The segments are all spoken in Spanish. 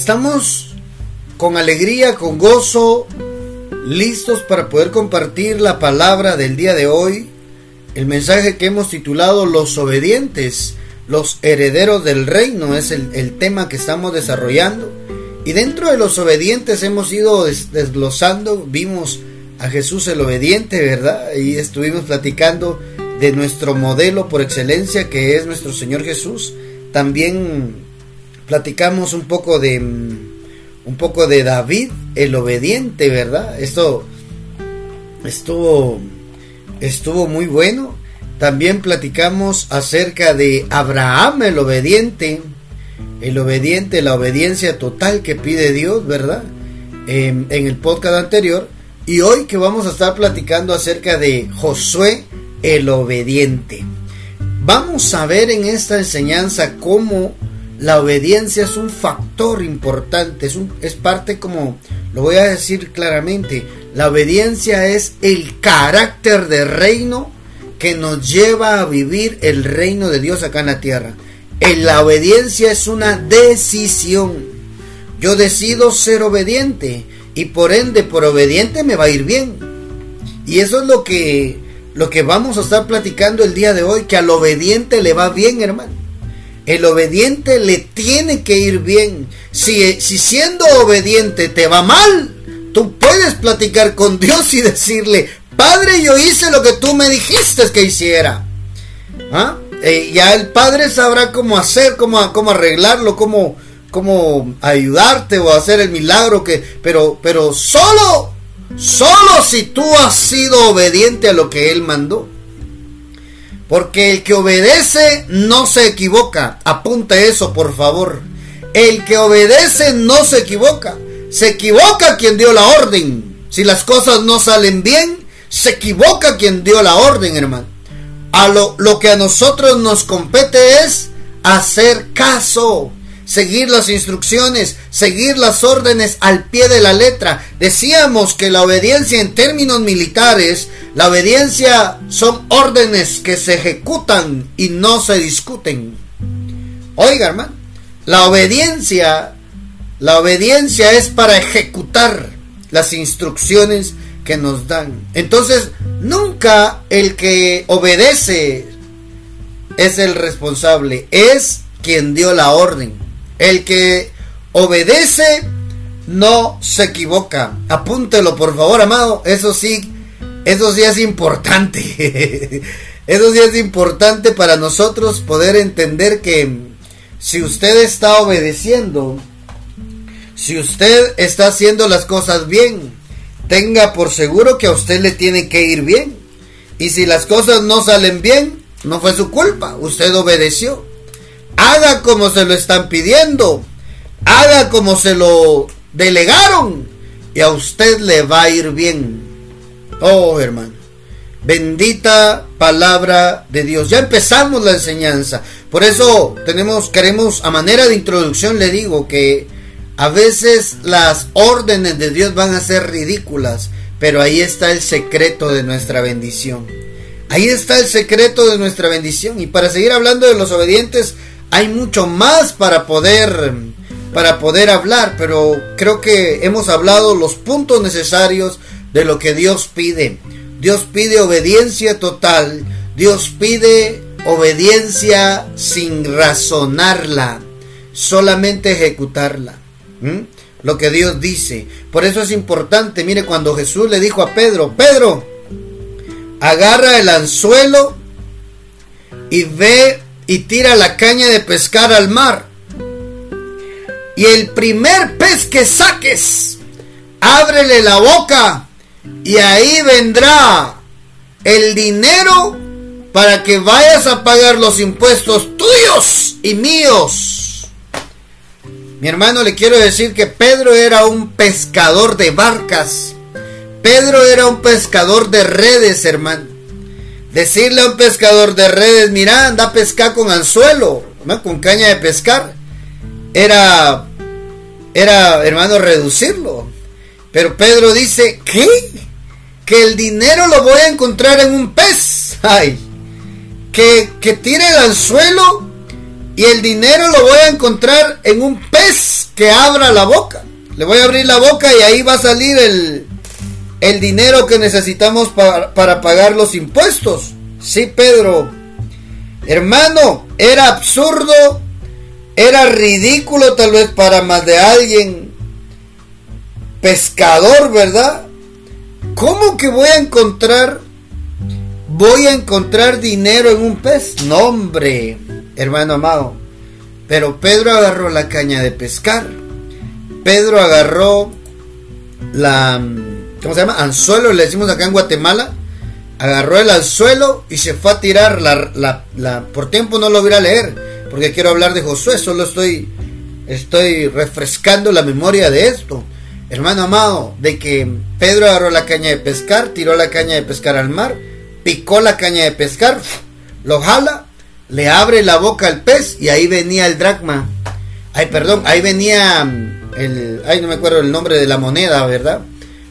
Estamos con alegría, con gozo, listos para poder compartir la palabra del día de hoy, el mensaje que hemos titulado Los obedientes, los herederos del reino, es el, tema que estamos desarrollando. Y dentro de los obedientes hemos ido desglosando, vimos a Jesús el obediente, ¿verdad? Y estuvimos platicando de nuestro modelo por excelencia que es nuestro Señor Jesús. También platicamos un poco de un poco de David el obediente, ¿verdad? Esto estuvo estuvo muy bueno. También platicamos acerca de Abraham el obediente, el obediente, la obediencia total que pide Dios, ¿verdad? en el podcast anterior. Y hoy que vamos a estar platicando acerca de Josué el obediente. Vamos a ver en esta enseñanza cómo la obediencia es un factor importante, es, es parte como, lo voy a decir claramente, la obediencia es el carácter de reino que nos lleva a vivir el reino de Dios acá en la tierra. En la obediencia es una decisión. Yo decido ser obediente y por ende por obediente me va a ir bien. Y eso es lo que lo que vamos a estar platicando el día de hoy, que al obediente le va bien, hermano. El obediente le tiene que ir bien. Si, si siendo obediente te va mal, tú puedes platicar con Dios y decirle, Padre, yo hice lo que tú me dijiste que hiciera. ¿Ah? Eh, ya el Padre sabrá cómo hacer, cómo, cómo arreglarlo, cómo, cómo ayudarte o hacer el milagro que, pero, pero solo Solo si tú has sido obediente a lo que Él mandó. Porque el que obedece no se equivoca. Apunta eso, por favor. El que obedece no se equivoca. Se equivoca quien dio la orden. Si las cosas no salen bien, se equivoca quien dio la orden, hermano. A lo, lo que a nosotros nos compete es hacer caso seguir las instrucciones, seguir las órdenes al pie de la letra. Decíamos que la obediencia en términos militares, la obediencia son órdenes que se ejecutan y no se discuten. Oiga, hermano, la obediencia, la obediencia es para ejecutar las instrucciones que nos dan. Entonces, nunca el que obedece es el responsable, es quien dio la orden. El que obedece no se equivoca. Apúntelo, por favor, amado. Eso sí, eso sí es importante. eso sí es importante para nosotros poder entender que si usted está obedeciendo, si usted está haciendo las cosas bien, tenga por seguro que a usted le tiene que ir bien. Y si las cosas no salen bien, no fue su culpa, usted obedeció. Haga como se lo están pidiendo. Haga como se lo delegaron. Y a usted le va a ir bien. Oh, hermano. Bendita palabra de Dios. Ya empezamos la enseñanza. Por eso tenemos, queremos, a manera de introducción le digo que a veces las órdenes de Dios van a ser ridículas, pero ahí está el secreto de nuestra bendición. Ahí está el secreto de nuestra bendición. Y para seguir hablando de los obedientes, hay mucho más para poder para poder hablar, pero creo que hemos hablado los puntos necesarios de lo que Dios pide. Dios pide obediencia total, Dios pide obediencia sin razonarla, solamente ejecutarla. Lo que Dios dice. Por eso es importante, mire, cuando Jesús le dijo a Pedro, Pedro, agarra el anzuelo y ve y tira la caña de pescar al mar. Y el primer pez que saques, ábrele la boca y ahí vendrá el dinero para que vayas a pagar los impuestos tuyos y míos. Mi hermano le quiero decir que Pedro era un pescador de barcas. Pedro era un pescador de redes, hermano. Decirle a un pescador de redes, mira, anda a pescar con anzuelo, con caña de pescar, era, era, hermano, reducirlo. Pero Pedro dice, ¿qué? Que el dinero lo voy a encontrar en un pez. Ay, que, que tire el anzuelo Y el dinero lo voy a encontrar en un pez que abra la boca. Le voy a abrir la boca y ahí va a salir el, el dinero que necesitamos para, para pagar los impuestos. Sí, Pedro. Hermano, era absurdo, era ridículo tal vez para más de alguien. Pescador, ¿verdad? ¿Cómo que voy a encontrar voy a encontrar dinero en un pez? No, hombre, hermano amado. Pero Pedro agarró la caña de pescar. Pedro agarró la ¿cómo se llama? Anzuelo, le decimos acá en Guatemala. Agarró el anzuelo y se fue a tirar la, la, por tiempo no lo voy a leer, porque quiero hablar de Josué, solo estoy estoy refrescando la memoria de esto hermano amado, de que Pedro agarró la caña de pescar, tiró la caña de pescar al mar, picó la caña de pescar, lo jala, le abre la boca al pez y ahí venía el dracma. Ay, perdón, ahí venía mm, el, ay, no me acuerdo el nombre de la moneda, ¿verdad?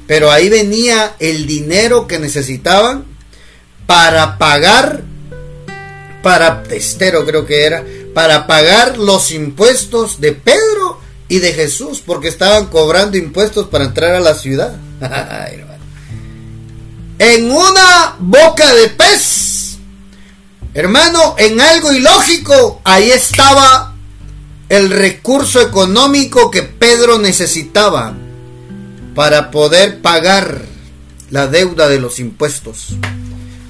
Pero ahí venía el dinero que necesitaban para pagar, para testero creo que era, para pagar los impuestos de Pedro y de Jesús, porque estaban cobrando impuestos para entrar a la ciudad. en una boca de pez, hermano, en algo ilógico, ahí estaba el recurso económico que Pedro necesitaba para poder pagar la deuda de los impuestos.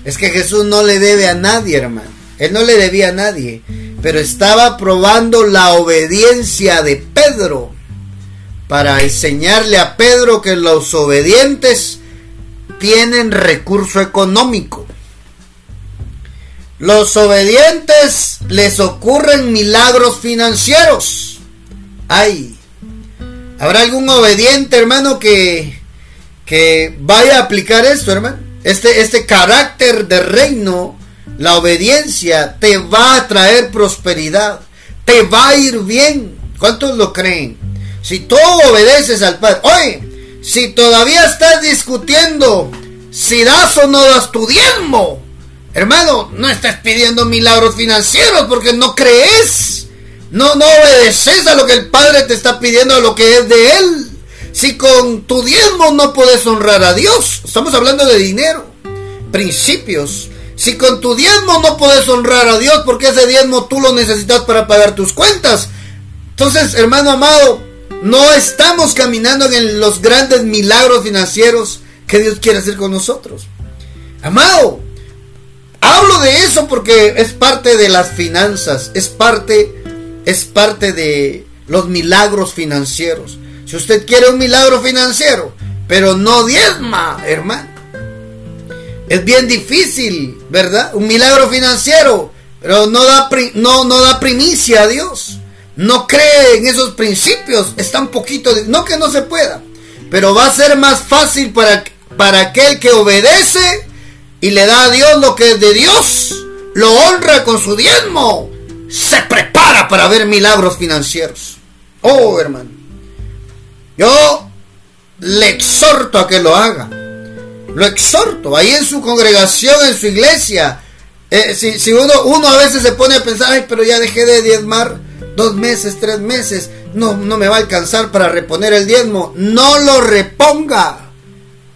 Es que Jesús no le debe a nadie, hermano. Él no le debía a nadie pero estaba probando la obediencia de Pedro para enseñarle a Pedro que los obedientes tienen recurso económico. Los obedientes les ocurren milagros financieros. Ay, ¿habrá algún obediente, hermano, que, que vaya a aplicar esto, hermano? Este, este carácter de reino la obediencia te va a traer prosperidad, te va a ir bien. ¿Cuántos lo creen? Si tú obedeces al Padre, oye, si todavía estás discutiendo si das o no das tu diezmo, hermano, no estás pidiendo milagros financieros porque no crees. No, no obedeces a lo que el Padre te está pidiendo, a lo que es de Él. Si con tu diezmo no puedes honrar a Dios, estamos hablando de dinero, principios. Si con tu diezmo no puedes honrar a Dios, porque ese diezmo tú lo necesitas para pagar tus cuentas. Entonces, hermano amado, no estamos caminando en los grandes milagros financieros que Dios quiere hacer con nosotros. Amado, hablo de eso porque es parte de las finanzas, es parte, es parte de los milagros financieros. Si usted quiere un milagro financiero, pero no diezma, hermano, es bien difícil, ¿verdad? Un milagro financiero, pero no da, no, no da primicia a Dios. No cree en esos principios. Está un poquito, no que no se pueda, pero va a ser más fácil para, para aquel que obedece y le da a Dios lo que es de Dios, lo honra con su diezmo, se prepara para ver milagros financieros. Oh, hermano, yo le exhorto a que lo haga. Lo exhorto, ahí en su congregación, en su iglesia. Eh, si, uno, a veces se pone a pensar, ay, pero ya dejé de diezmar dos meses, tres meses, no, no me va a alcanzar para reponer el diezmo. No lo reponga.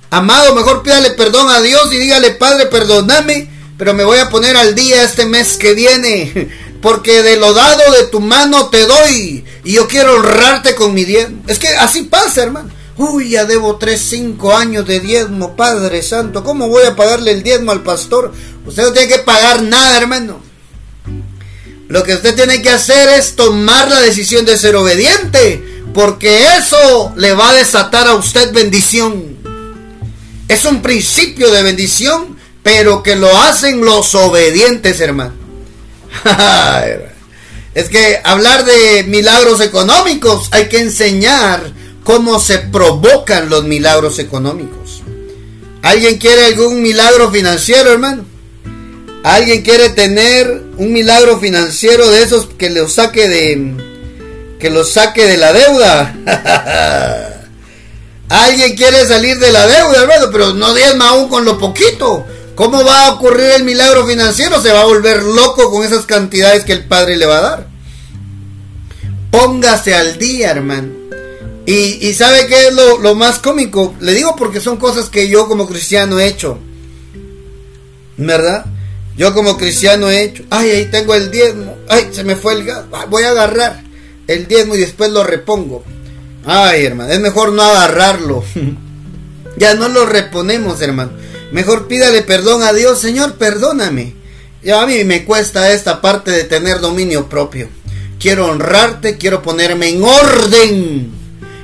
Amado, mejor pídale perdón a Dios y dígale, Padre, perdóname, pero me voy a poner al día este mes que viene, porque de lo dado de tu mano te doy, y yo quiero honrarte con mi diezmo. Es que así pasa, hermano. Uy, ya debo tres, cinco años de diezmo, Padre Santo. ¿Cómo voy a pagarle el diezmo al pastor? Usted no tiene que pagar nada, hermano. Lo que usted tiene que hacer es tomar la decisión de ser obediente, porque eso le va a desatar a usted bendición. Es un principio de bendición, pero que lo hacen los obedientes, hermano. Es que hablar de milagros económicos hay que enseñar cómo se provocan los milagros económicos. ¿Alguien quiere algún milagro financiero, hermano? ¿Alguien quiere tener un milagro financiero de esos que lo saque de que saque de la deuda? ¿Alguien quiere salir de la deuda, hermano? Pero no diezma aún con lo poquito. ¿Cómo va a ocurrir el milagro financiero? Se va a volver loco con esas cantidades que el Padre le va a dar. Póngase al día, hermano. Y, y ¿sabe qué es lo, lo más cómico? Le digo porque son cosas que yo como cristiano he hecho. ¿Verdad? Yo como cristiano he hecho. Ay, ahí tengo el diezmo. Ay, se me fue el gas. Voy a agarrar el diezmo y después lo repongo. Ay, hermano, es mejor no agarrarlo. ya no lo reponemos, hermano. Mejor pídale perdón a Dios, Señor, perdóname. Ya a mí me cuesta esta parte de tener dominio propio. Quiero honrarte, quiero ponerme en orden.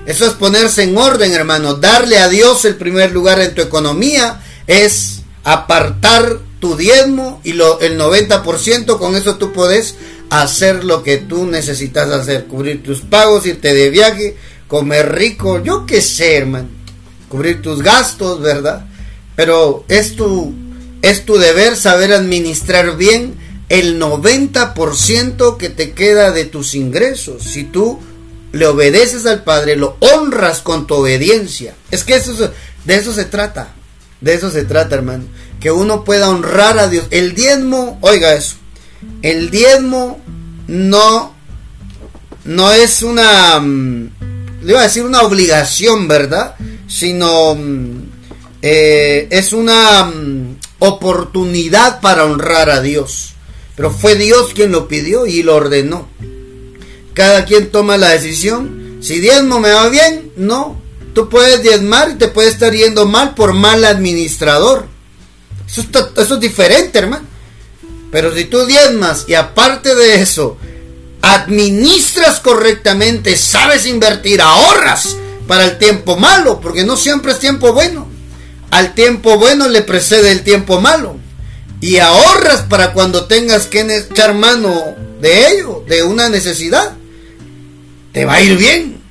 Eso es ponerse en orden, hermano. Darle a Dios el primer lugar en tu economía es apartar tu diezmo y lo, el 90%, con eso tú puedes hacer lo que tú necesitas hacer, cubrir tus pagos, irte de viaje, comer rico, yo qué sé, hermano, cubrir tus gastos, ¿verdad? Pero es tu, es tu deber saber administrar bien el 90% que te queda de tus ingresos. Si tú le obedeces al Padre, lo honras con tu obediencia. Es que eso, de eso se trata. De eso se trata, hermano. Que uno pueda honrar a Dios. El diezmo, oiga eso. El diezmo no, no es una, mm, le iba a decir una obligación, ¿verdad? Sino mm, eh, es una mm, oportunidad para honrar a Dios. Pero fue Dios quien lo pidió y lo ordenó. Cada quien toma la decisión. Si diezmo me va bien, no. Tú puedes diezmar y te puede estar yendo mal por mal administrador. Eso, eso es diferente, hermano. Pero si tú diezmas y aparte de eso, administras correctamente, sabes invertir, ahorras para el tiempo malo, porque no siempre es tiempo bueno. Al tiempo bueno le precede el tiempo malo y ahorras para cuando tengas que echar mano de ello, de una necesidad, te va a ir bien.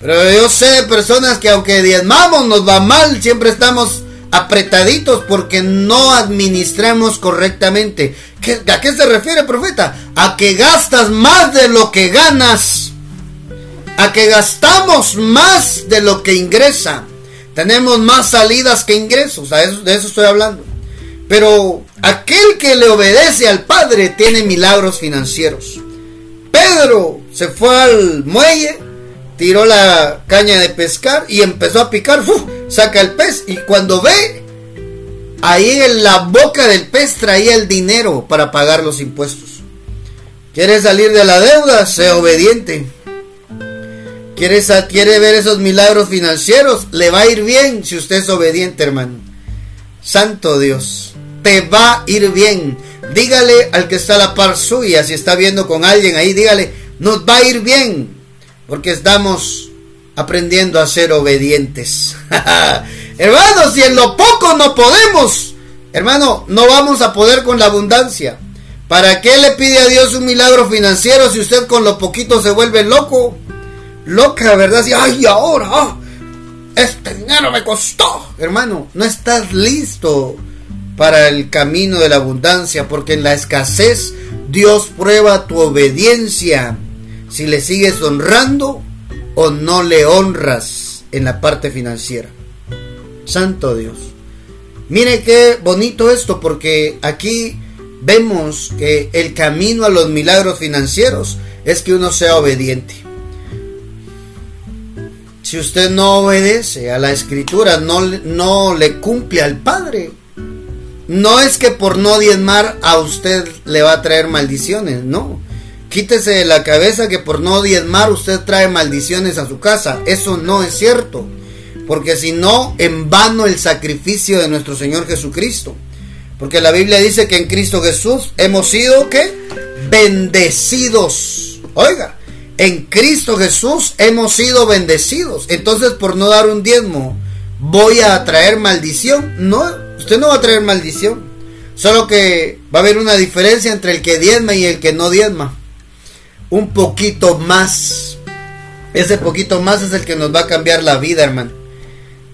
Pero yo sé de personas que aunque diezmamos nos va mal, siempre estamos apretaditos porque no administramos correctamente. ¿A qué se refiere, profeta? A que gastas más de lo que ganas. A que gastamos más de lo que ingresa. Tenemos más salidas que ingresos. de eso estoy hablando. Pero aquel que le obedece al Padre tiene milagros financieros. Pedro se fue al muelle, tiró la caña de pescar y empezó a picar. Saca el pez y cuando ve, ahí en la boca del pez traía el dinero para pagar los impuestos. ¿Quiere salir de la deuda? Sea obediente. ¿Quiere, ¿Quiere ver esos milagros financieros? Le va a ir bien si usted es obediente, hermano. Santo Dios te va a ir bien. Dígale al que está a la par suya, si está viendo con alguien ahí, dígale, nos va a ir bien, porque estamos aprendiendo a ser obedientes. Hermanos, si en lo poco no podemos, hermano, no vamos a poder con la abundancia. ¿Para qué le pide a Dios un milagro financiero si usted con lo poquito se vuelve loco? Loca, ¿verdad? Si, ay, ahora, ah, este dinero me costó. Hermano, no estás listo para el camino de la abundancia, porque en la escasez Dios prueba tu obediencia, si le sigues honrando o no le honras en la parte financiera. Santo Dios. Mire qué bonito esto, porque aquí vemos que el camino a los milagros financieros es que uno sea obediente. Si usted no obedece a la escritura, no, no le cumple al Padre, no es que por no diezmar a usted le va a traer maldiciones, no. Quítese de la cabeza que por no diezmar usted trae maldiciones a su casa. Eso no es cierto. Porque si no, en vano el sacrificio de nuestro Señor Jesucristo. Porque la Biblia dice que en Cristo Jesús hemos sido, ¿qué? Bendecidos. Oiga, en Cristo Jesús hemos sido bendecidos. Entonces, por no dar un diezmo, voy a traer maldición. No, Usted no va a traer maldición. Solo que va a haber una diferencia entre el que diezma y el que no diezma. Un poquito más. Ese poquito más es el que nos va a cambiar la vida, hermano.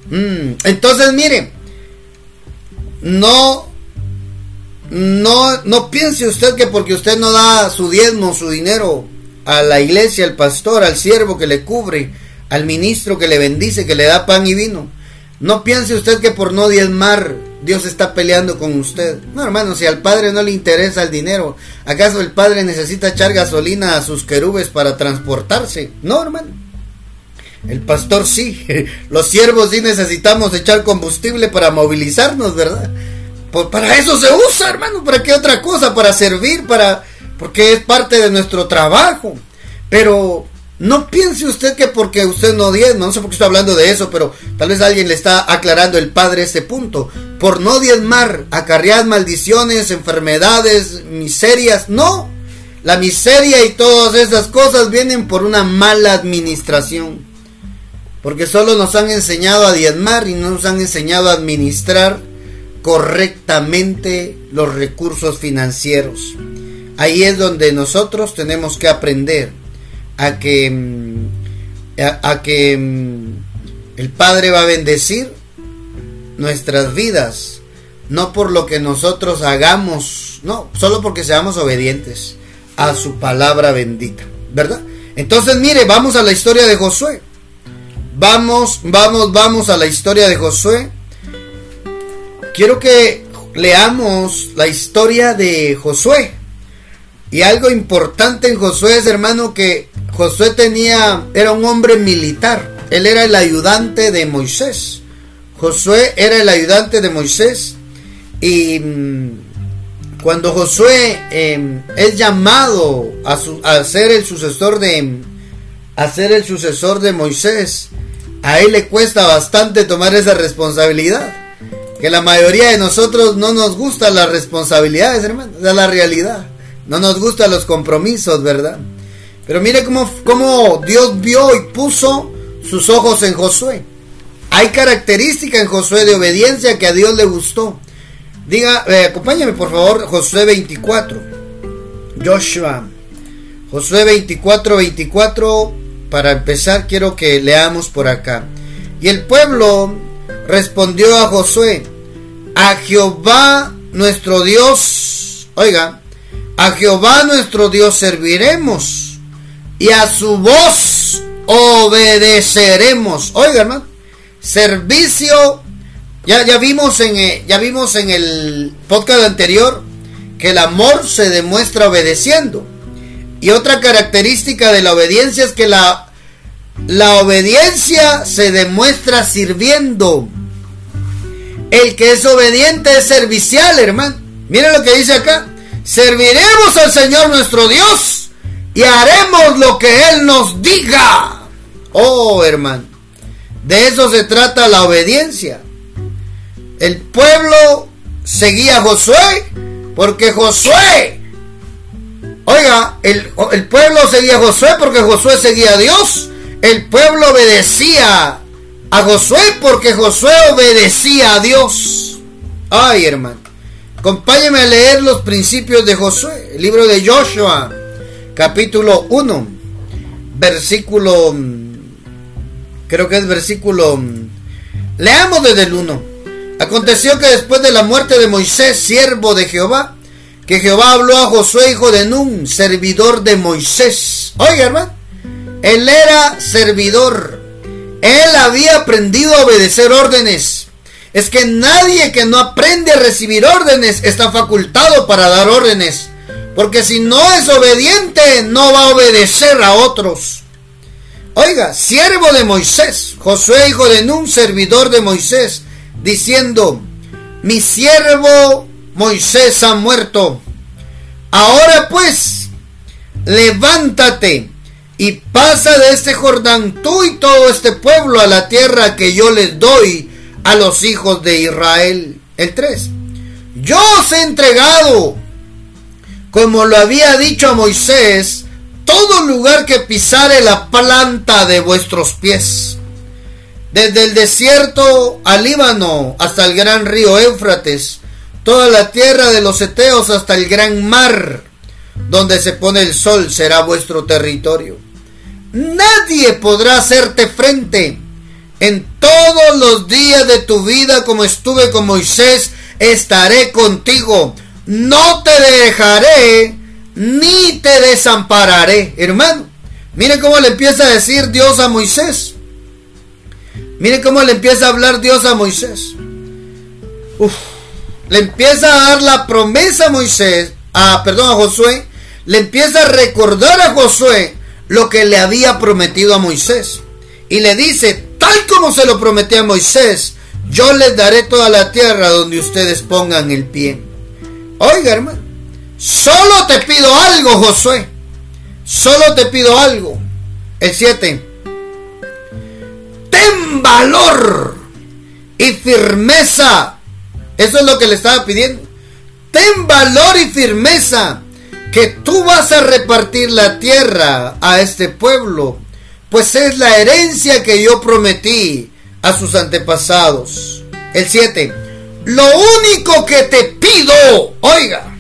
Mm, entonces, mire. No. No, no piense usted que porque usted no da su diezmo, su dinero a la iglesia, al pastor, al siervo que le cubre, al ministro que le bendice, que le da pan y vino. No piense usted que por no diezmar Dios está peleando con usted. No, hermano, si al Padre no le interesa el dinero, ¿acaso el Padre necesita echar gasolina a sus querubes para transportarse? No, hermano. El pastor sí, los siervos sí necesitamos echar combustible para movilizarnos, ¿verdad? Pues para eso se usa, hermano, ¿para qué otra cosa? Para servir, para porque es parte de nuestro trabajo. Pero no piense usted que porque usted no diezma, no sé por qué estoy hablando de eso, pero tal vez alguien le está aclarando el padre este punto. Por no diezmar, acarrear maldiciones, enfermedades, miserias. No, la miseria y todas esas cosas vienen por una mala administración. Porque solo nos han enseñado a diezmar y no nos han enseñado a administrar correctamente los recursos financieros. Ahí es donde nosotros tenemos que aprender a que, mm, a, que mm, el Padre va a bendecir nuestras vidas, no por lo que nosotros hagamos, no, solo porque seamos obedientes a su palabra bendita, ¿verdad? Entonces, mire, vamos a la historia de Josué. Vamos, vamos, vamos a la historia de Josué. Quiero que leamos la historia de Josué. Y algo importante en Josué es, hermano, que Josué tenía, era un hombre militar. Él era el ayudante de Moisés. Josué era el ayudante de Moisés. Y mm, cuando Josué em, es llamado a, ser el sucesor de a ser el sucesor de Moisés, a él le cuesta bastante tomar esa responsabilidad. Que la mayoría de nosotros no nos gustan las responsabilidades, hermano. Es la realidad. No nos gustan los compromisos, ¿verdad? Pero mire cómo, cómo Dios vio y puso sus ojos en Josué. Hay característica en Josué de obediencia que a Dios le gustó. Diga, eh, acompáñame por favor, Josué 24. Joshua. Josué 24, 24. Para empezar, quiero que leamos por acá. Y el pueblo respondió a Josué: A Jehová nuestro Dios. Oiga, a Jehová nuestro Dios serviremos y a su voz obedeceremos. Oiga, hermano, servicio. Ya, ya, vimos en, eh, ya vimos en el podcast anterior que el amor se demuestra obedeciendo. Y otra característica de la obediencia es que la, la obediencia se demuestra sirviendo. El que es obediente es servicial, hermano. Mira lo que dice acá. Serviremos al Señor nuestro Dios y haremos lo que Él nos diga. Oh, hermano, de eso se trata la obediencia. El pueblo seguía a Josué porque Josué, oiga, el, el pueblo seguía a Josué porque Josué seguía a Dios. El pueblo obedecía a Josué porque Josué obedecía a Dios. Ay, hermano. Acompáñeme a leer los principios de Josué, el libro de Joshua, capítulo 1, versículo, creo que es versículo, leamos desde el 1. Aconteció que después de la muerte de Moisés, siervo de Jehová, que Jehová habló a Josué, hijo de Nun, servidor de Moisés. Oiga, hermano, él era servidor. Él había aprendido a obedecer órdenes es que nadie que no aprende a recibir órdenes está facultado para dar órdenes. Porque si no es obediente, no va a obedecer a otros. Oiga, siervo de Moisés, Josué hijo de Nun, servidor de Moisés, diciendo, mi siervo Moisés ha muerto. Ahora pues, levántate y pasa de este Jordán tú y todo este pueblo a la tierra que yo les doy a los hijos de Israel. El 3. Yo os he entregado, como lo había dicho a Moisés, todo lugar que pisare la planta de vuestros pies. Desde el desierto al Líbano hasta el gran río Éufrates, toda la tierra de los Eteos hasta el gran mar, donde se pone el sol, será vuestro territorio. Nadie podrá hacerte frente en todos los días de tu vida como estuve con Moisés, estaré contigo. No te dejaré ni te desampararé. Hermano, mire cómo le empieza a decir Dios a Moisés. Mire cómo le empieza a hablar Dios a Moisés. Le empieza a dar la promesa a Moisés, a, perdón, a Josué, le empieza a recordar a Josué lo que le había prometido a Moisés. Y le dice, tal como se lo prometió a Moisés, yo les daré toda la tierra donde ustedes pongan el pie. Oiga, hermano, solo te pido algo, Josué. Solo te pido algo. El 7. Ten valor y firmeza. Eso es lo que le estaba pidiendo. Ten valor y firmeza que tú vas a repartir la tierra a este pueblo, pues es la herencia que yo prometí a sus antepasados. El 7. Lo único que te pido, oiga,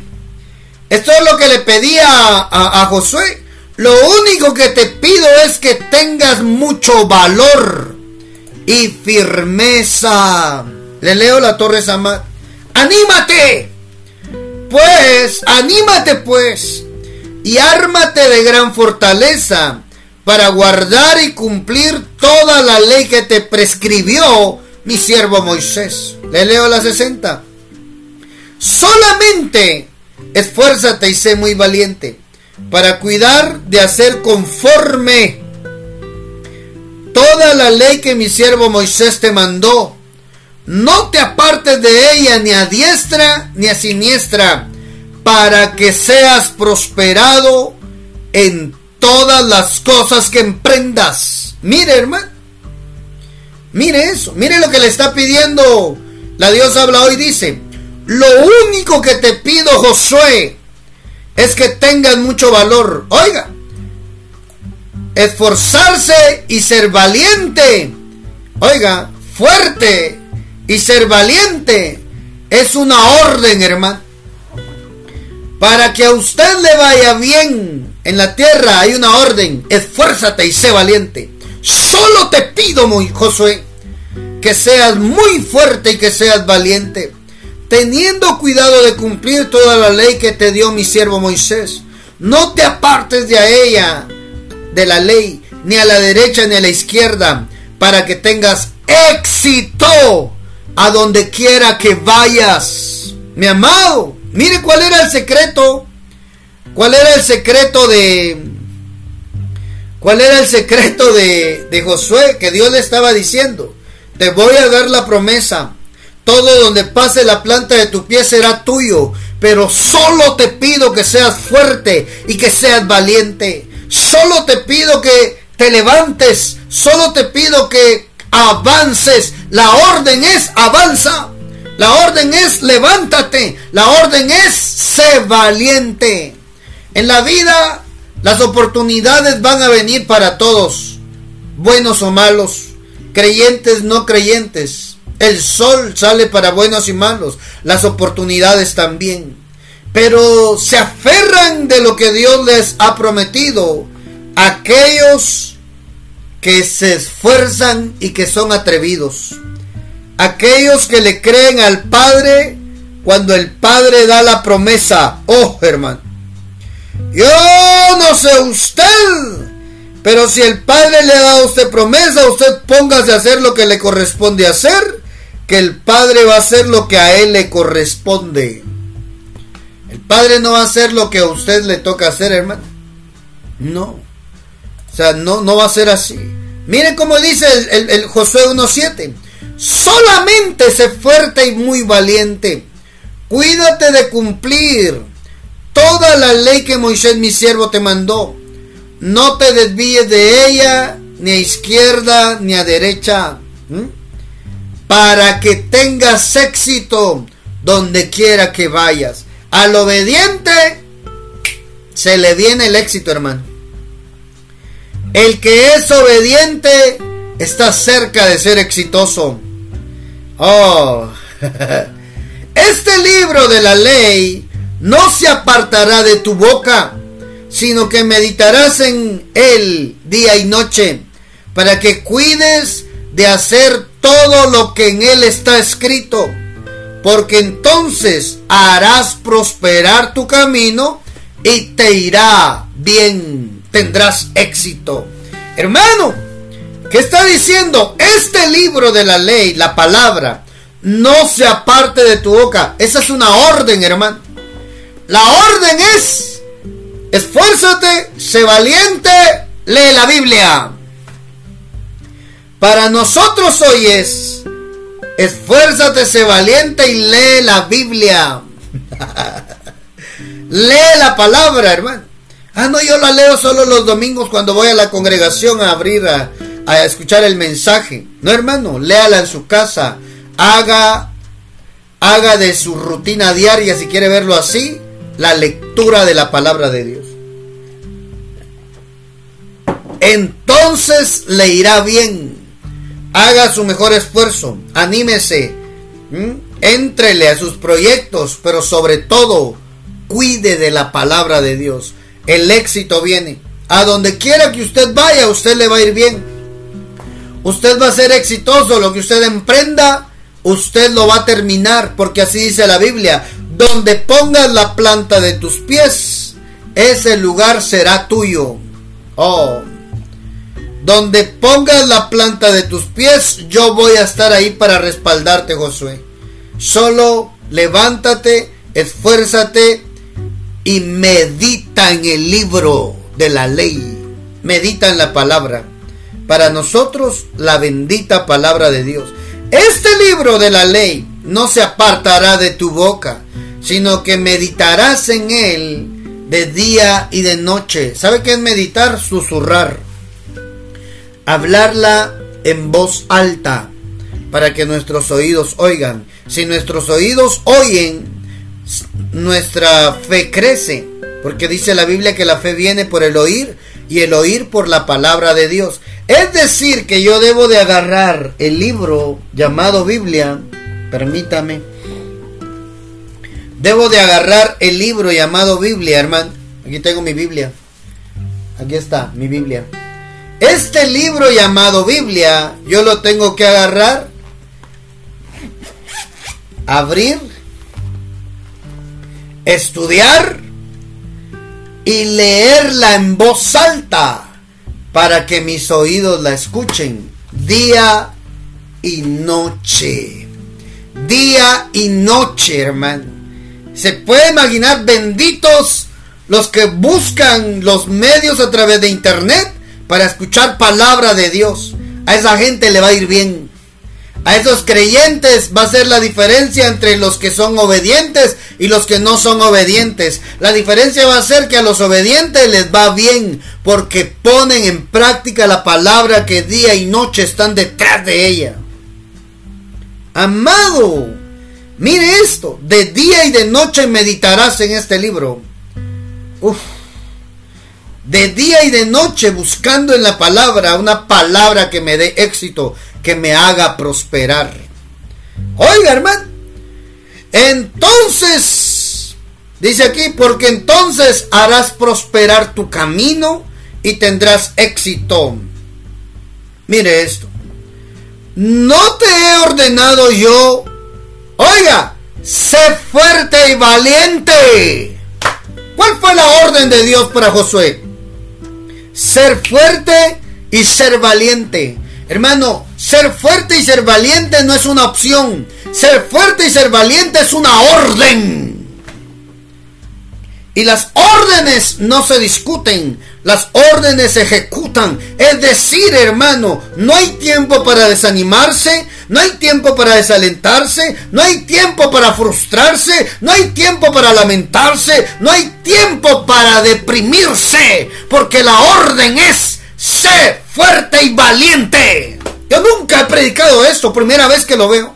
esto es lo que le pedía a, Josué. Lo único que te pido es que tengas mucho valor y firmeza. Le leo la Torre Samad. ¡Anímate! Pues, anímate pues, y ármate de gran fortaleza para guardar y cumplir toda la ley que te prescribió mi siervo Moisés. Le leo la 60. Solamente esfuérzate y sé muy valiente para cuidar de hacer conforme toda la ley que mi siervo Moisés te mandó. No te apartes de ella ni a diestra ni a siniestra, para que seas prosperado en todas las cosas que emprendas. Mire, hermano. Mire eso. Mire lo que le está pidiendo. La Dios habla hoy. Dice, lo único que te pido, Josué, es que tengas mucho valor. Oiga, esforzarse y ser valiente. Oiga, fuerte y ser valiente es una orden, hermano. Para que a usted le vaya bien en la tierra hay una orden. Esfuérzate y sé valiente. Solo te pido, Josué, que seas muy fuerte y que seas valiente, teniendo cuidado de cumplir toda la ley que te dio mi siervo Moisés. No te apartes de ella, de la ley, ni a la derecha ni a la izquierda, para que tengas éxito a donde quiera que vayas. Mi amado, mire cuál era el secreto. ¿Cuál era el secreto de... ¿Cuál era el secreto de, Josué que Dios le estaba diciendo? Te voy a dar la promesa. Todo donde pase la planta de tu pie será tuyo. Pero solo te pido que seas fuerte y que seas valiente. Solo te pido que te levantes. Solo te pido que avances. La orden es avanza. La orden es levántate. La orden es sé valiente. En la vida las oportunidades van a venir para todos, buenos o malos, creyentes, no creyentes. El sol sale para buenos y malos, las oportunidades también. Pero se aferran de lo que Dios les ha prometido aquellos que se esfuerzan y que son atrevidos. Aquellos que le creen al Padre cuando el Padre da la promesa. Oh, hermano. Yo no sé usted, pero si el Padre le da a usted promesa, usted póngase a hacer lo que le corresponde hacer, que el Padre va a hacer lo que a él le corresponde. El Padre no va a hacer lo que a usted le toca hacer, hermano. No. O sea, no, no va a ser así. Miren cómo dice el, el, Josué 1.7. Solamente sé fuerte y muy valiente. Cuídate de cumplir toda la ley que Moisés mi siervo te mandó. No te desvíes de ella, ni a izquierda ni a derecha. Para que tengas éxito donde quiera que vayas. Al obediente se le viene el éxito, hermano. El que es obediente está cerca de ser exitoso. Oh, este libro de la ley no se apartará de tu boca, sino que meditarás en él día y noche, para que cuides de hacer todo lo que en él está escrito, porque entonces harás prosperar tu camino y te irá bien tendrás éxito. Hermano, ¿qué está diciendo? Este libro de la ley, la palabra, no se aparte de tu boca. Esa es una orden, hermano. La orden es, esfuérzate, sé valiente, lee la Biblia. Para nosotros hoy es, esfuérzate, sé valiente y lee la Biblia. lee la palabra, hermano. Ah, no, yo la leo solo los domingos cuando voy a la congregación a abrir, a, a escuchar el mensaje. No, hermano, léala en su casa. Haga, haga de su rutina diaria, si quiere verlo así, la lectura de la palabra de Dios. Entonces le irá bien. Haga su mejor esfuerzo. Anímese. Éntrele a sus proyectos, pero sobre todo, cuide de la palabra de Dios. El éxito viene. A donde quiera que usted vaya, usted le va a ir bien. Usted va a ser exitoso. Lo que usted emprenda, usted lo va a terminar. Porque así dice la Biblia. Donde pongas la planta de tus pies, ese lugar será tuyo. Oh. Donde pongas la planta de tus pies, yo voy a estar ahí para respaldarte, Josué. Solo levántate, esfuérzate y medita en el libro de la ley. Medita en la palabra. Para nosotros, la bendita palabra de Dios. Este libro de la ley no se apartará de tu boca, sino que meditarás en él de día y de noche. ¿Sabe qué es meditar? Susurrar. Hablarla en voz alta para que nuestros oídos oigan. Si nuestros oídos oyen, nuestra fe crece. Porque dice la Biblia que la fe viene por el oír y el oír por la palabra de Dios. Es decir, que yo debo de agarrar el libro llamado Biblia. Permítame Debo de agarrar el libro llamado Biblia, hermano. Aquí tengo mi Biblia. Aquí está, mi Biblia. Este libro llamado Biblia, yo lo tengo que agarrar, abrir, estudiar y leerla en voz alta para que mis oídos la escuchen día y noche. Día y noche, hermano. Se puede imaginar benditos los que buscan los medios a través de internet para escuchar palabra de Dios. A esa gente le va a ir bien. A esos creyentes va a ser la diferencia entre los que son obedientes y los que no son obedientes. La diferencia va a ser que a los obedientes les va bien porque ponen en práctica la palabra que día y noche están detrás de ella. Amado, Mire esto, de día y de noche meditarás en este libro. Uf. De día y de noche buscando en la palabra una palabra que me dé éxito, que me haga prosperar. Oiga, hermano. Entonces, dice aquí, porque entonces harás prosperar tu camino y tendrás éxito. Mire esto. No te he ordenado yo Oiga, sé fuerte y valiente. ¿Cuál fue la orden de Dios para Josué? Ser fuerte y ser valiente. Hermano, ser fuerte y ser valiente no es una opción. Ser fuerte y ser valiente es una orden. Y las órdenes no se discuten, las órdenes se ejecutan. Es decir, hermano, no hay tiempo para desanimarse, no hay tiempo para desalentarse, no hay tiempo para frustrarse, no hay tiempo para lamentarse, no hay tiempo para deprimirse, porque la orden es ser fuerte y valiente. Yo nunca he predicado esto, primera vez que lo veo.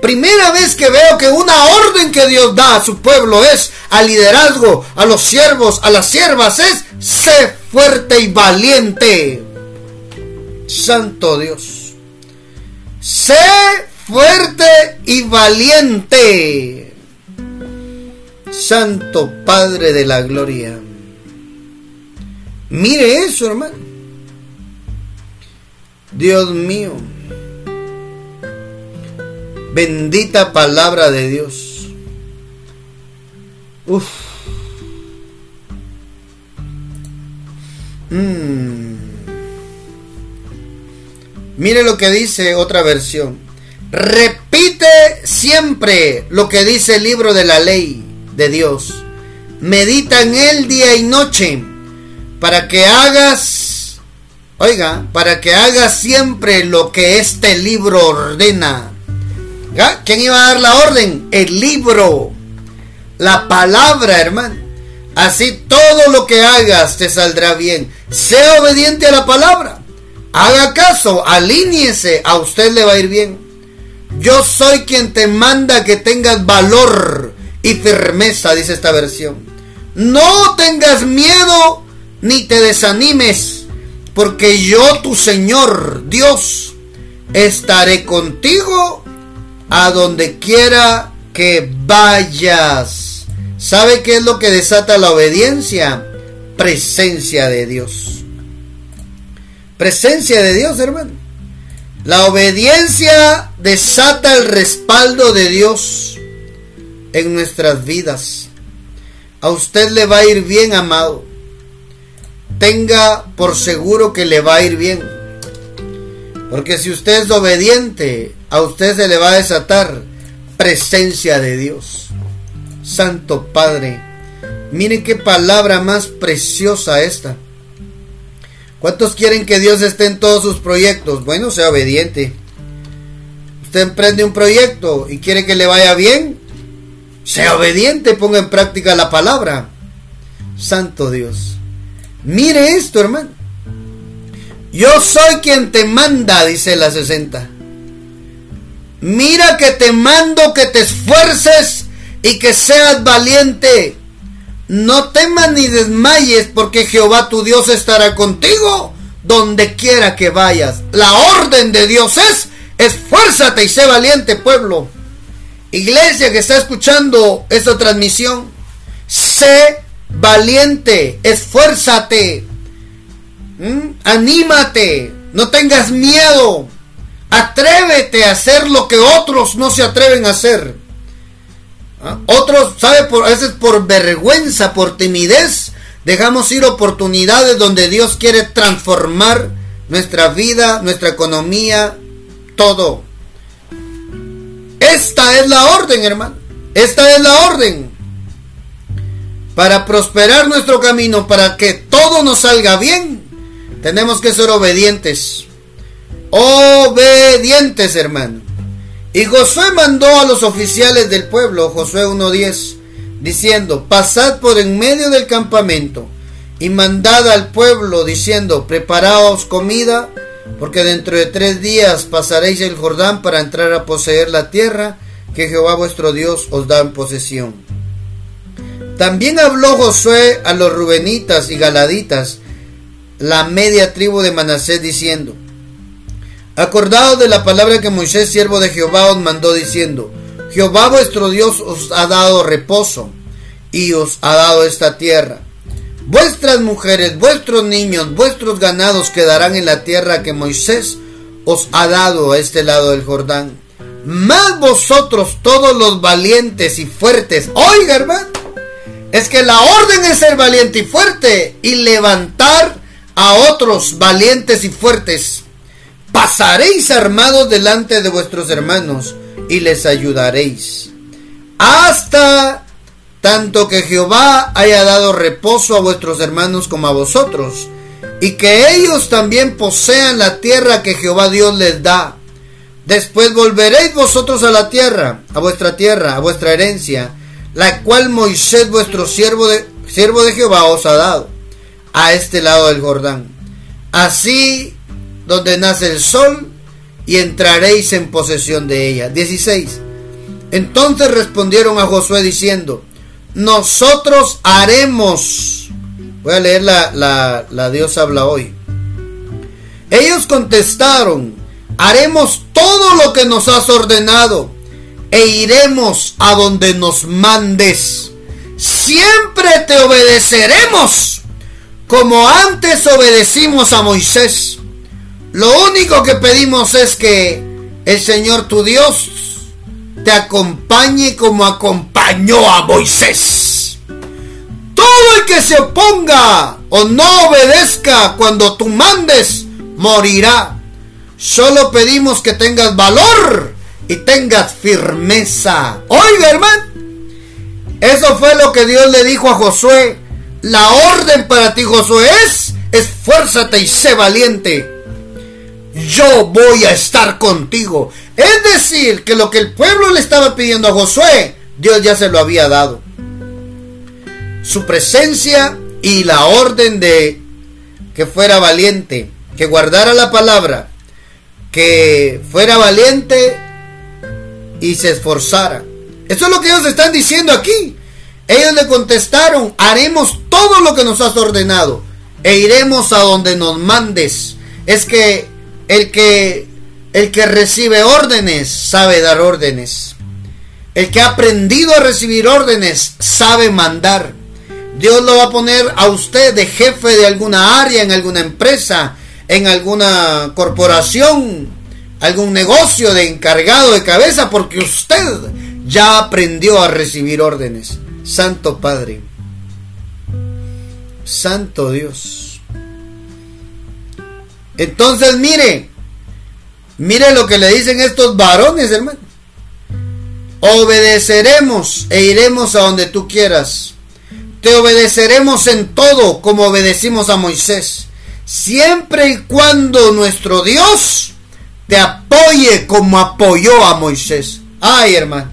Primera vez que veo que una orden que Dios da a su pueblo es al liderazgo, a los siervos, a las siervas, es sé fuerte y valiente. Santo Dios. Sé fuerte y valiente. Santo Padre de la Gloria. Mire eso, hermano. Dios mío. Bendita palabra de Dios. Uf. Mm. Mire lo que dice otra versión. Repite siempre lo que dice el libro de la ley de Dios. Medita en él día y noche para que hagas, oiga, para que hagas siempre lo que este libro ordena. ¿Quién iba a dar la orden? El libro, la palabra, hermano. Así todo lo que hagas te saldrá bien. Sea obediente a la palabra. Haga caso, alíñese, a usted le va a ir bien. Yo soy quien te manda que tengas valor y firmeza, dice esta versión. No tengas miedo ni te desanimes, porque yo, tu Señor, Dios, estaré contigo a donde quiera que vayas. ¿Sabe qué es lo que desata la obediencia? Presencia de Dios. Presencia de Dios, hermano. La obediencia desata el respaldo de Dios en nuestras vidas. A usted le va a ir bien, amado. Tenga por seguro que le va a ir bien. Porque si usted es obediente, a usted se le va a desatar presencia de Dios. Santo Padre, miren qué palabra más preciosa esta. ¿Cuántos quieren que Dios esté en todos sus proyectos? Bueno, sea obediente. Usted emprende un proyecto y quiere que le vaya bien. Sea obediente, ponga en práctica la palabra. Santo Dios. Mire esto, hermano. Yo soy quien te manda, dice la 60. Mira que te mando que te esfuerces y que seas valiente. No temas ni desmayes, porque Jehová tu Dios estará contigo donde quiera que vayas. La orden de Dios es, esfuérzate y sé valiente, pueblo. Iglesia que está escuchando esta transmisión, sé valiente, esfuérzate, anímate, no tengas miedo, atrévete a hacer lo que otros no se atreven a hacer. ¿Ah? Otros, ¿sabe? Por, a veces por vergüenza, por timidez, dejamos ir oportunidades donde Dios quiere transformar nuestra vida, nuestra economía, todo. Esta es la orden, hermano. Esta es la orden. Para prosperar nuestro camino, para que todo nos salga bien, tenemos que ser obedientes. Obedientes, hermano. Y Josué mandó a los oficiales del pueblo, Josué 1.10, diciendo, pasad por en medio del campamento y mandad al pueblo diciendo, preparaos comida, porque dentro de tres días pasaréis el Jordán para entrar a poseer la tierra que Jehová vuestro Dios os da en posesión. También habló Josué a los rubenitas y galaditas, la media tribu de Manasés, diciendo, Acordaos de la palabra que Moisés, siervo de Jehová, os mandó diciendo, Jehová vuestro Dios os ha dado reposo y os ha dado esta tierra. Vuestras mujeres, vuestros niños, vuestros ganados quedarán en la tierra que Moisés os ha dado a este lado del Jordán. Más vosotros todos los valientes y fuertes. Oiga, hermano, es que la orden es ser valiente y fuerte y levantar a otros valientes y fuertes pasaréis armados delante de vuestros hermanos y les ayudaréis. Hasta tanto que Jehová haya dado reposo a vuestros hermanos como a vosotros, y que ellos también posean la tierra que Jehová Dios les da. Después volveréis vosotros a la tierra, a vuestra tierra, a vuestra herencia, la cual Moisés vuestro siervo de, siervo de Jehová os ha dado, a este lado del Jordán. Así donde nace el sol, y entraréis en posesión de ella. 16. Entonces respondieron a Josué diciendo, nosotros haremos. Voy a leer la, la, la Dios habla hoy. Ellos contestaron, haremos todo lo que nos has ordenado e iremos a donde nos mandes. Siempre te obedeceremos como antes obedecimos a Moisés. Lo único que pedimos es que el Señor tu Dios te acompañe como acompañó a Moisés. Todo el que se oponga o no obedezca cuando tú mandes, morirá. Solo pedimos que tengas valor y tengas firmeza. Oiga, hermano, eso fue lo que Dios le dijo a Josué. La orden para ti, Josué, es esfuérzate y sé valiente. Yo voy a estar contigo. Es decir, que lo que el pueblo le estaba pidiendo a Josué, Dios ya se lo había dado. Su presencia y la orden de que fuera valiente, que guardara la palabra, que fuera valiente y se esforzara. Eso es lo que ellos están diciendo aquí. Ellos le contestaron, haremos todo lo que nos has ordenado e iremos a donde nos mandes. Es que el que el que recibe órdenes sabe dar órdenes. El que ha aprendido a recibir órdenes sabe mandar. Dios lo va a poner a usted de jefe de alguna área, en alguna empresa, en alguna corporación, algún negocio de encargado de cabeza, porque usted ya aprendió a recibir órdenes. Santo Padre. Santo Dios. Entonces mire, mire lo que le dicen estos varones, hermano. Obedeceremos e iremos a donde tú quieras. Te obedeceremos en todo como obedecimos a Moisés. Siempre y cuando nuestro Dios te apoye como apoyó a Moisés. Ay, hermano.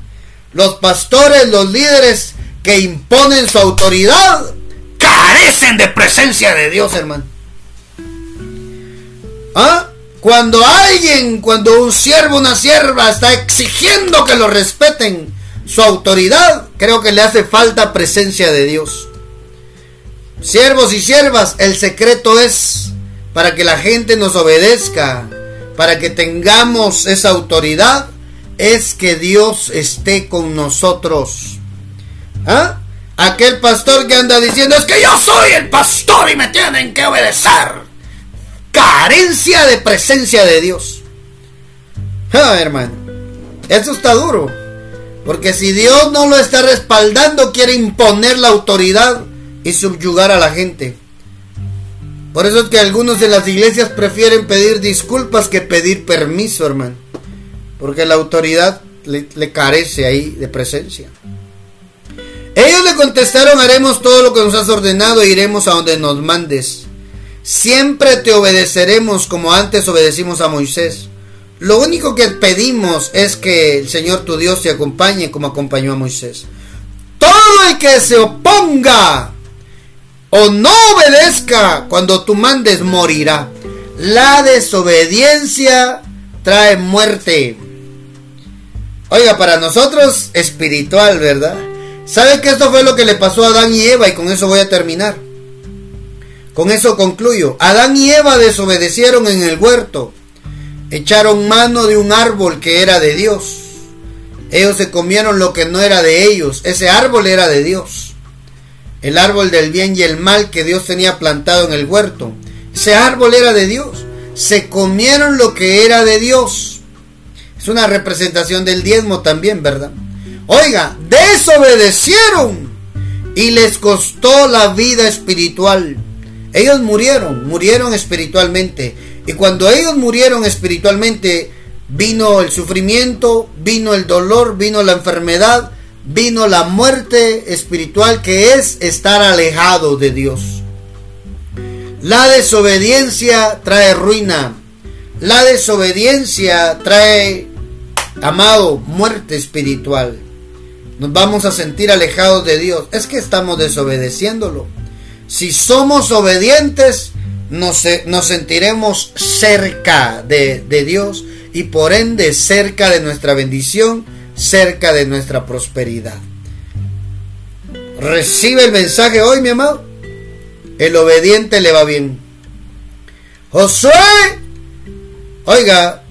Los pastores, los líderes que imponen su autoridad, carecen de presencia de Dios, hermano. ¿Ah? Cuando alguien, cuando un siervo, una sierva está exigiendo que lo respeten su autoridad, creo que le hace falta presencia de Dios. Siervos y siervas, el secreto es para que la gente nos obedezca, para que tengamos esa autoridad, es que Dios esté con nosotros. ¿Ah? Aquel pastor que anda diciendo es que yo soy el pastor y me tienen que obedecer. Carencia de presencia de Dios. Ah, hermano. Eso está duro. Porque si Dios no lo está respaldando, quiere imponer la autoridad y subyugar a la gente. Por eso es que algunos de las iglesias prefieren pedir disculpas que pedir permiso, hermano. Porque la autoridad le, le carece ahí de presencia. Ellos le contestaron, haremos todo lo que nos has ordenado e iremos a donde nos mandes. Siempre te obedeceremos como antes obedecimos a Moisés. Lo único que pedimos es que el Señor tu Dios te acompañe como acompañó a Moisés. Todo el que se oponga o no obedezca cuando tú mandes morirá. La desobediencia trae muerte. Oiga, para nosotros espiritual, ¿verdad? ¿Sabe que esto fue lo que le pasó a Adán y Eva? Y con eso voy a terminar. Con eso concluyo. Adán y Eva desobedecieron en el huerto. Echaron mano de un árbol que era de Dios. Ellos se comieron lo que no era de ellos. Ese árbol era de Dios. El árbol del bien y el mal que Dios tenía plantado en el huerto. Ese árbol era de Dios. Se comieron lo que era de Dios. Es una representación del diezmo también, ¿verdad? Oiga, desobedecieron y les costó la vida espiritual. Ellos murieron, murieron espiritualmente. Y cuando ellos murieron espiritualmente, vino el sufrimiento, vino el dolor, vino la enfermedad, vino la muerte espiritual que es estar alejado de Dios. La desobediencia trae ruina. La desobediencia trae, amado, muerte espiritual nos vamos a sentir alejados de Dios. Es que estamos desobedeciéndolo. Si somos obedientes, nos, nos sentiremos cerca de, de Dios y por ende cerca de nuestra bendición, cerca de nuestra prosperidad. Recibe el mensaje hoy, mi amado. El obediente le va bien. Josué, oiga,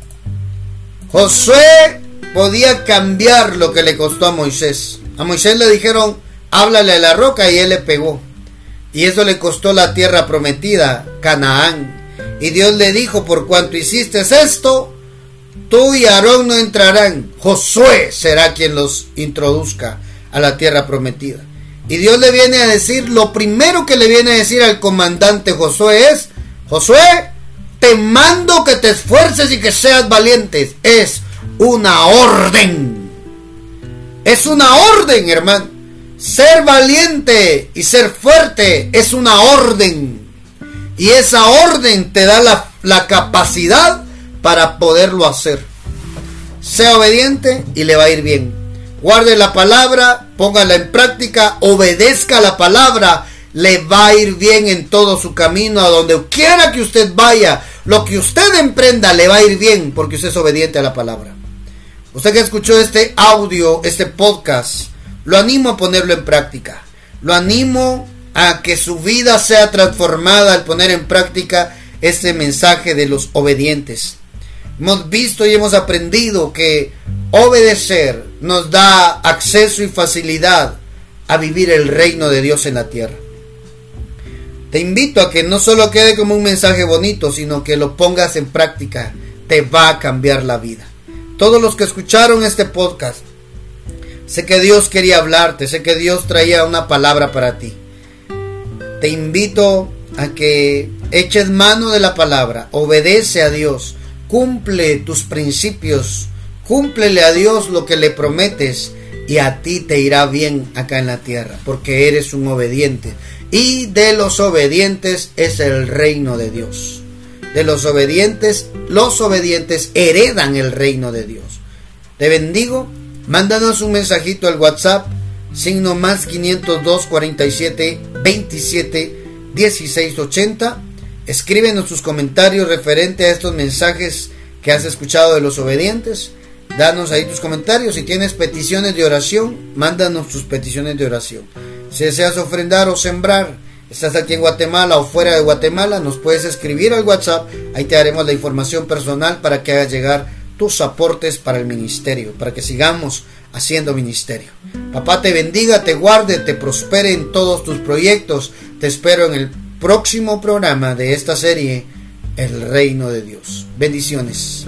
Josué podía cambiar lo que le costó a Moisés. A Moisés le dijeron, háblale a la roca y él le pegó. Y eso le costó la tierra prometida, Canaán. Y Dios le dijo, por cuanto hiciste esto, tú y Aarón no entrarán. Josué será quien los introduzca a la tierra prometida. Y Dios le viene a decir, lo primero que le viene a decir al comandante Josué es, Josué, te mando que te esfuerces y que seas valiente. Es, una orden. Es una orden, hermano. Ser valiente y ser fuerte es una orden. Y esa orden te da la, la capacidad para poderlo hacer. Sea obediente y le va a ir bien. Guarde la palabra, póngala en práctica, obedezca la palabra, le va a ir bien en todo su camino, a donde quiera que usted vaya, lo que usted emprenda le va a ir bien porque usted es obediente a la palabra. Usted que escuchó este audio, este podcast, lo animo a ponerlo en práctica. Lo animo a que su vida sea transformada al poner en práctica este mensaje de los obedientes. Hemos visto y hemos aprendido que obedecer nos da acceso y facilidad a vivir el reino de Dios en la tierra. Te invito a que no solo quede como un mensaje bonito, sino que lo pongas en práctica. Te va a cambiar la vida. Todos los que escucharon este podcast, sé que Dios quería hablarte, sé que Dios traía una palabra para ti. Te invito a que eches mano de la palabra, obedece a Dios, cumple tus principios, cúmplele a Dios lo que le prometes y a ti te irá bien acá en la tierra, porque eres un obediente. Y de los obedientes es el reino de Dios. De los obedientes, los obedientes heredan el reino de Dios. Te bendigo. Mándanos un mensajito al WhatsApp, signo más 502 47 27 16 80 Escríbenos tus comentarios referente a estos mensajes que has escuchado de los obedientes. Danos ahí tus comentarios. Si tienes peticiones de oración, mándanos tus peticiones de oración. Si deseas ofrendar o sembrar, estás aquí en Guatemala o fuera de Guatemala, nos puedes escribir al WhatsApp. Ahí te daremos la información personal para que hagas llegar tus aportes para el ministerio, para que sigamos haciendo ministerio. Papá te bendiga, te guarde, te prospere en todos tus proyectos. Te espero en el próximo programa de esta serie, El Reino de Dios. Bendiciones.